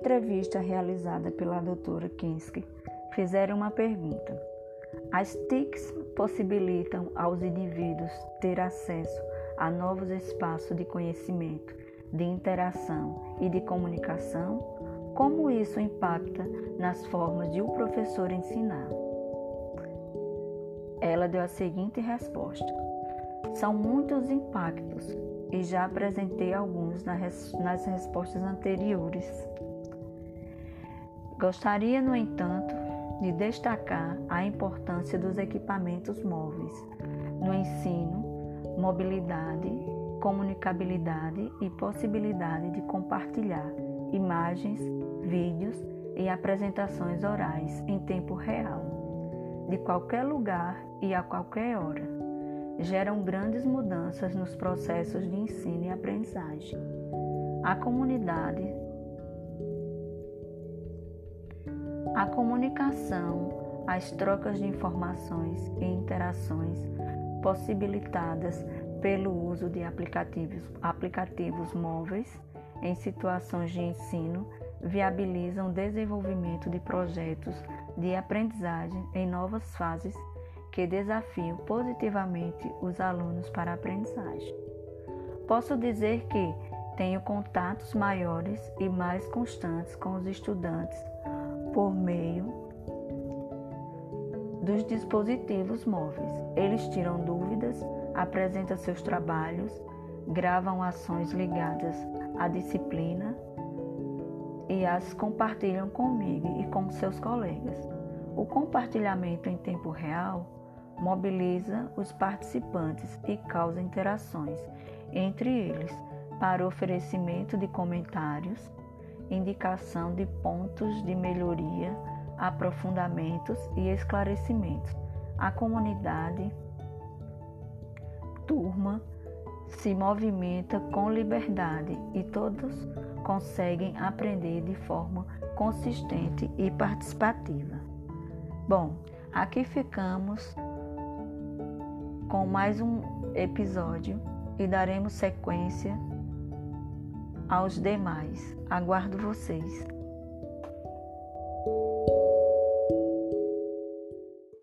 entrevista realizada pela doutora Kinski, fizeram uma pergunta. As TICs possibilitam aos indivíduos ter acesso a novos espaços de conhecimento, de interação e de comunicação? Como isso impacta nas formas de o um professor ensinar? Ela deu a seguinte resposta: São muitos impactos e já apresentei alguns nas respostas anteriores. Gostaria, no entanto, de destacar a importância dos equipamentos móveis no ensino, mobilidade, comunicabilidade e possibilidade de compartilhar imagens, vídeos e apresentações orais em tempo real, de qualquer lugar e a qualquer hora. Geram grandes mudanças nos processos de ensino e aprendizagem. A comunidade A comunicação, as trocas de informações e interações possibilitadas pelo uso de aplicativos, aplicativos móveis em situações de ensino viabilizam o desenvolvimento de projetos de aprendizagem em novas fases que desafiam positivamente os alunos para a aprendizagem. Posso dizer que tenho contatos maiores e mais constantes com os estudantes por meio dos dispositivos móveis. Eles tiram dúvidas, apresentam seus trabalhos, gravam ações ligadas à disciplina e as compartilham comigo e com seus colegas. O compartilhamento em tempo real mobiliza os participantes e causa interações entre eles para oferecimento de comentários, indicação de pontos de melhoria, aprofundamentos e esclarecimentos. A comunidade, turma, se movimenta com liberdade e todos conseguem aprender de forma consistente e participativa. Bom, aqui ficamos com mais um episódio e daremos sequência aos demais. Aguardo vocês.